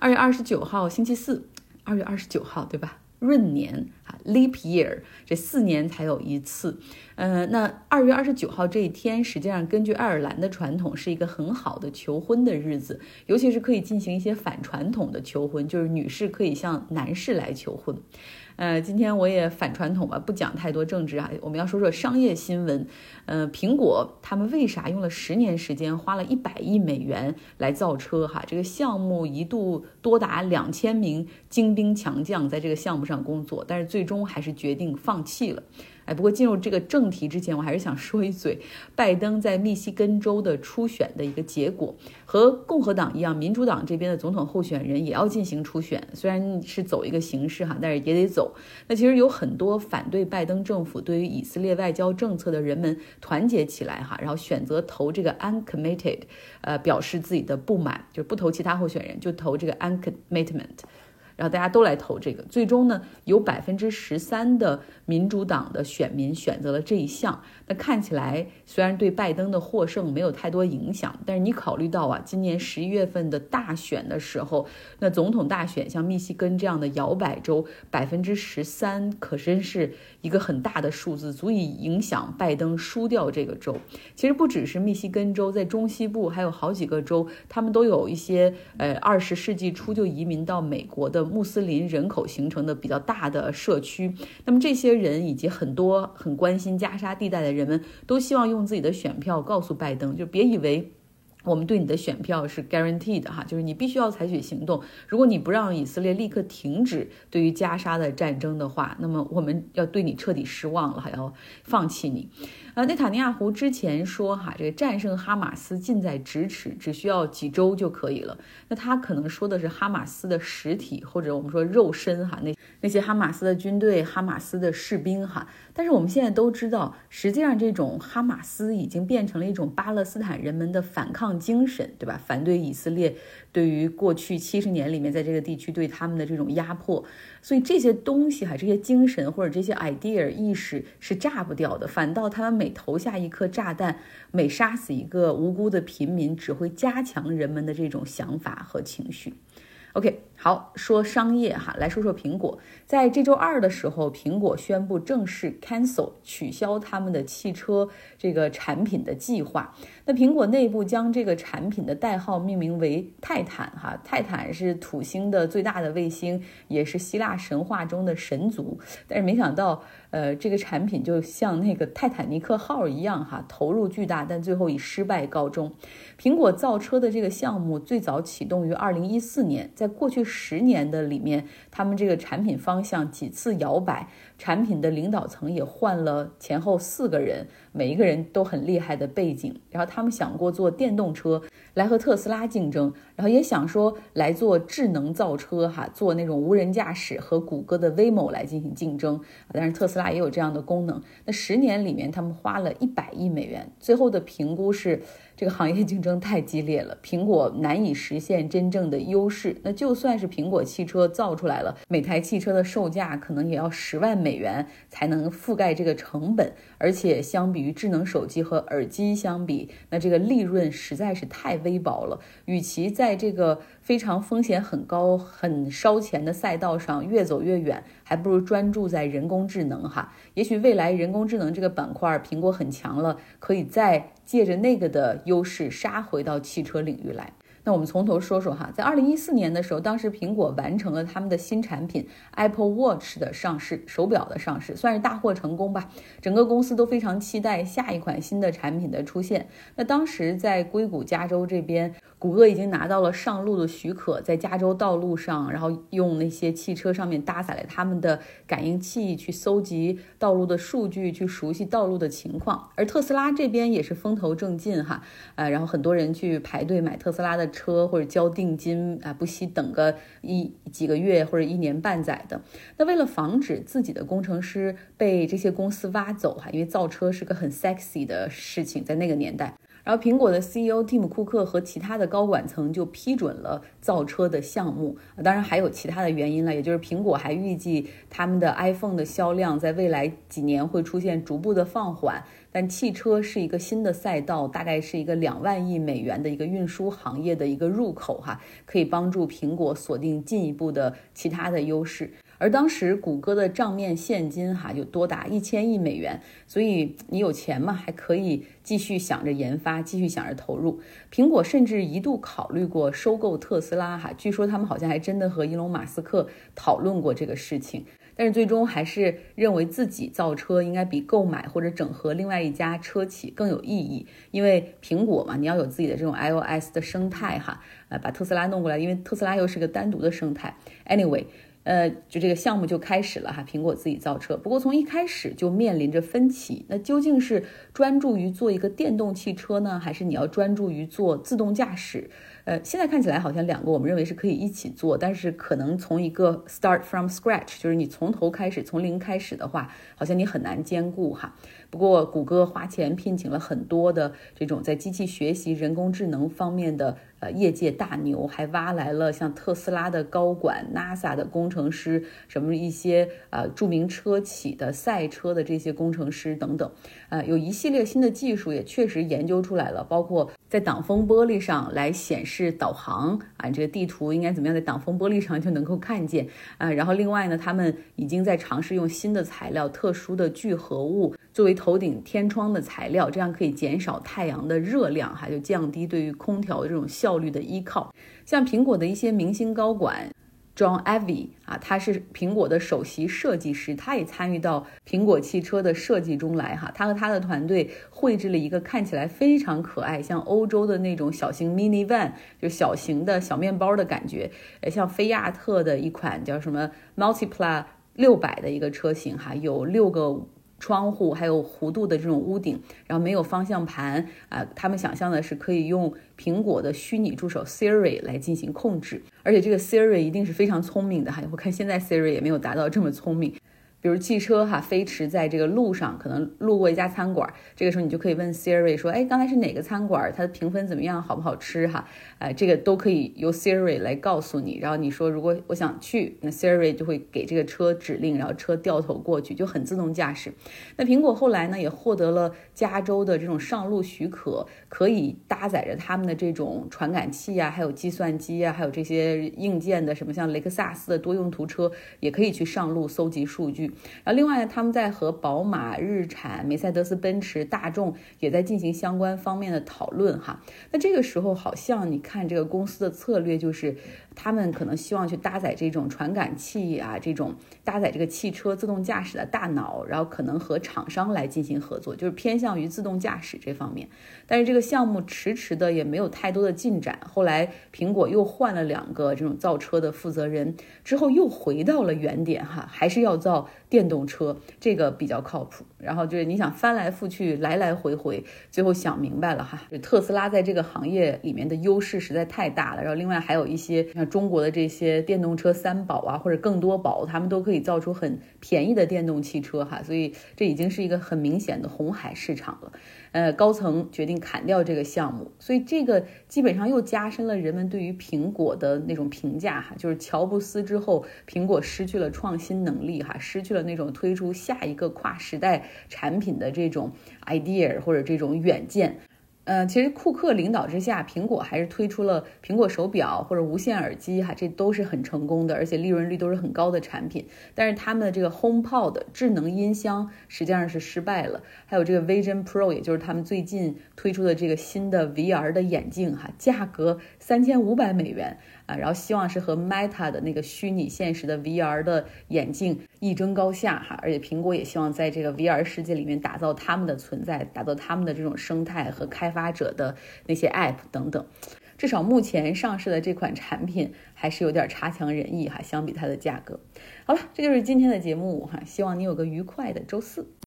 二月二十九号星期四，二月二十九号对吧？闰年啊，leap year，这四年才有一次。呃，那二月二十九号这一天，实际上根据爱尔兰的传统，是一个很好的求婚的日子，尤其是可以进行一些反传统的求婚，就是女士可以向男士来求婚。呃，今天我也反传统吧，不讲太多政治啊，我们要说说商业新闻。呃，苹果他们为啥用了十年时间，花了一百亿美元来造车？哈，这个项目一度多达两千名精兵强将在这个项目上工作，但是最终还是决定放弃了。哎，不过进入这个正题之前，我还是想说一嘴，拜登在密西根州的初选的一个结果，和共和党一样，民主党这边的总统候选人也要进行初选，虽然是走一个形式哈，但是也得走。那其实有很多反对拜登政府对于以色列外交政策的人们团结起来哈，然后选择投这个 uncommitted，呃，表示自己的不满，就不投其他候选人，就投这个 uncommitment。然后大家都来投这个，最终呢，有百分之十三的民主党的选民选择了这一项。那看起来虽然对拜登的获胜没有太多影响，但是你考虑到啊，今年十一月份的大选的时候，那总统大选像密西根这样的摇摆州，百分之十三可真是一个很大的数字，足以影响拜登输掉这个州。其实不只是密西根州，在中西部还有好几个州，他们都有一些呃二十世纪初就移民到美国的。穆斯林人口形成的比较大的社区，那么这些人以及很多很关心加沙地带的人们，都希望用自己的选票告诉拜登，就别以为我们对你的选票是 guaranteed 哈，就是你必须要采取行动。如果你不让以色列立刻停止对于加沙的战争的话，那么我们要对你彻底失望了，还要放弃你。呃，内塔尼亚胡之前说哈，这个战胜哈马斯近在咫尺，只需要几周就可以了。那他可能说的是哈马斯的实体，或者我们说肉身哈，那那些哈马斯的军队、哈马斯的士兵哈。但是我们现在都知道，实际上这种哈马斯已经变成了一种巴勒斯坦人们的反抗精神，对吧？反对以色列。对于过去七十年里面，在这个地区对他们的这种压迫，所以这些东西哈，这些精神或者这些 idea 意识是炸不掉的。反倒他们每投下一颗炸弹，每杀死一个无辜的平民，只会加强人们的这种想法和情绪。OK，好说商业哈，来说说苹果。在这周二的时候，苹果宣布正式 cancel 取消他们的汽车这个产品的计划。那苹果内部将这个产品的代号命名为泰坦哈，泰坦是土星的最大的卫星，也是希腊神话中的神族。但是没想到，呃，这个产品就像那个泰坦尼克号一样哈，投入巨大，但最后以失败告终。苹果造车的这个项目最早启动于二零一四年，在过去十年的里面，他们这个产品方向几次摇摆，产品的领导层也换了前后四个人，每一个人都很厉害的背景。然后他们想过做电动车来和特斯拉竞争，然后也想说来做智能造车哈，做那种无人驾驶和谷歌的 Waymo 来进行竞争。但是特斯拉也有这样的功能。那十年里面，他们花了一百亿美元，最后的评估是。这个行业竞争太激烈了，苹果难以实现真正的优势。那就算是苹果汽车造出来了，每台汽车的售价可能也要十万美美元才能覆盖这个成本。而且相比于智能手机和耳机相比，那这个利润实在是太微薄了。与其在这个非常风险很高、很烧钱的赛道上越走越远，还不如专注在人工智能哈。也许未来人工智能这个板块，苹果很强了，可以再借着那个的优势杀回到汽车领域来。那我们从头说说哈，在二零一四年的时候，当时苹果完成了他们的新产品 Apple Watch 的上市，手表的上市，算是大获成功吧。整个公司都非常期待下一款新的产品的出现。那当时在硅谷加州这边。谷歌已经拿到了上路的许可，在加州道路上，然后用那些汽车上面搭载了他们的感应器去搜集道路的数据，去熟悉道路的情况。而特斯拉这边也是风头正劲哈，呃，然后很多人去排队买特斯拉的车或者交定金啊，不惜等个一几个月或者一年半载的。那为了防止自己的工程师被这些公司挖走哈，因为造车是个很 sexy 的事情，在那个年代。然后苹果的 CEO 蒂姆·库克和其他的高管层就批准了造车的项目。当然还有其他的原因了，也就是苹果还预计他们的 iPhone 的销量在未来几年会出现逐步的放缓。但汽车是一个新的赛道，大概是一个两万亿美元的一个运输行业的一个入口哈，可以帮助苹果锁定进一步的其他的优势。而当时谷歌的账面现金哈就多达一千亿美元，所以你有钱嘛，还可以继续想着研发，继续想着投入。苹果甚至一度考虑过收购特斯拉哈，据说他们好像还真的和伊隆马斯克讨论过这个事情。但是最终还是认为自己造车应该比购买或者整合另外一家车企更有意义，因为苹果嘛，你要有自己的这种 iOS 的生态哈，呃，把特斯拉弄过来，因为特斯拉又是个单独的生态。Anyway。呃，就这个项目就开始了哈，苹果自己造车。不过从一开始就面临着分歧，那究竟是专注于做一个电动汽车呢，还是你要专注于做自动驾驶？呃，现在看起来好像两个我们认为是可以一起做，但是可能从一个 start from scratch，就是你从头开始，从零开始的话，好像你很难兼顾哈。不过谷歌花钱聘请了很多的这种在机器学习、人工智能方面的。呃，业界大牛还挖来了像特斯拉的高管、NASA 的工程师，什么一些呃著名车企的赛车的这些工程师等等，呃，有一系列新的技术也确实研究出来了，包括在挡风玻璃上来显示导航啊，这个地图应该怎么样，在挡风玻璃上就能够看见啊。然后另外呢，他们已经在尝试用新的材料，特殊的聚合物作为头顶天窗的材料，这样可以减少太阳的热量，哈，就降低对于空调这种效。率的依靠，像苹果的一些明星高管，John Ivy 啊，他是苹果的首席设计师，他也参与到苹果汽车的设计中来哈。他和他的团队绘制了一个看起来非常可爱，像欧洲的那种小型 minivan，就小型的小面包的感觉，呃，像菲亚特的一款叫什么 Multipla 六百的一个车型哈，有六个。窗户还有弧度的这种屋顶，然后没有方向盘啊。他们想象的是可以用苹果的虚拟助手 Siri 来进行控制，而且这个 Siri 一定是非常聪明的哈。我看现在 Siri 也没有达到这么聪明。比如汽车哈飞驰在这个路上，可能路过一家餐馆，这个时候你就可以问 Siri 说：“哎，刚才是哪个餐馆？它的评分怎么样？好不好吃？”哈，哎，这个都可以由 Siri 来告诉你。然后你说如果我想去，那 Siri 就会给这个车指令，然后车掉头过去，就很自动驾驶。那苹果后来呢也获得了加州的这种上路许可，可以搭载着他们的这种传感器啊，还有计算机啊，还有这些硬件的什么像雷克萨斯的多用途车也可以去上路搜集数据。然后另外呢，他们在和宝马、日产、梅赛德斯奔驰、大众也在进行相关方面的讨论哈。那这个时候好像你看这个公司的策略就是。他们可能希望去搭载这种传感器啊，这种搭载这个汽车自动驾驶的大脑，然后可能和厂商来进行合作，就是偏向于自动驾驶这方面。但是这个项目迟迟的也没有太多的进展。后来苹果又换了两个这种造车的负责人，之后又回到了原点哈，还是要造电动车，这个比较靠谱。然后就是你想翻来覆去，来来回回，最后想明白了哈，就特斯拉在这个行业里面的优势实在太大了。然后另外还有一些像。中国的这些电动车三宝啊，或者更多宝，他们都可以造出很便宜的电动汽车哈，所以这已经是一个很明显的红海市场了。呃，高层决定砍掉这个项目，所以这个基本上又加深了人们对于苹果的那种评价哈，就是乔布斯之后，苹果失去了创新能力哈，失去了那种推出下一个跨时代产品的这种 idea 或者这种远见。呃，其实库克领导之下，苹果还是推出了苹果手表或者无线耳机，哈，这都是很成功的，而且利润率都是很高的产品。但是他们的这个 HomePod 智能音箱实际上是失败了。还有这个 Vision Pro，也就是他们最近推出的这个新的 VR 的眼镜，哈，价格三千五百美元。啊，然后希望是和 Meta 的那个虚拟现实的 VR 的眼镜一争高下哈，而且苹果也希望在这个 VR 世界里面打造他们的存在，打造他们的这种生态和开发者的那些 App 等等。至少目前上市的这款产品还是有点差强人意哈，相比它的价格。好了，这就是今天的节目哈，希望你有个愉快的周四。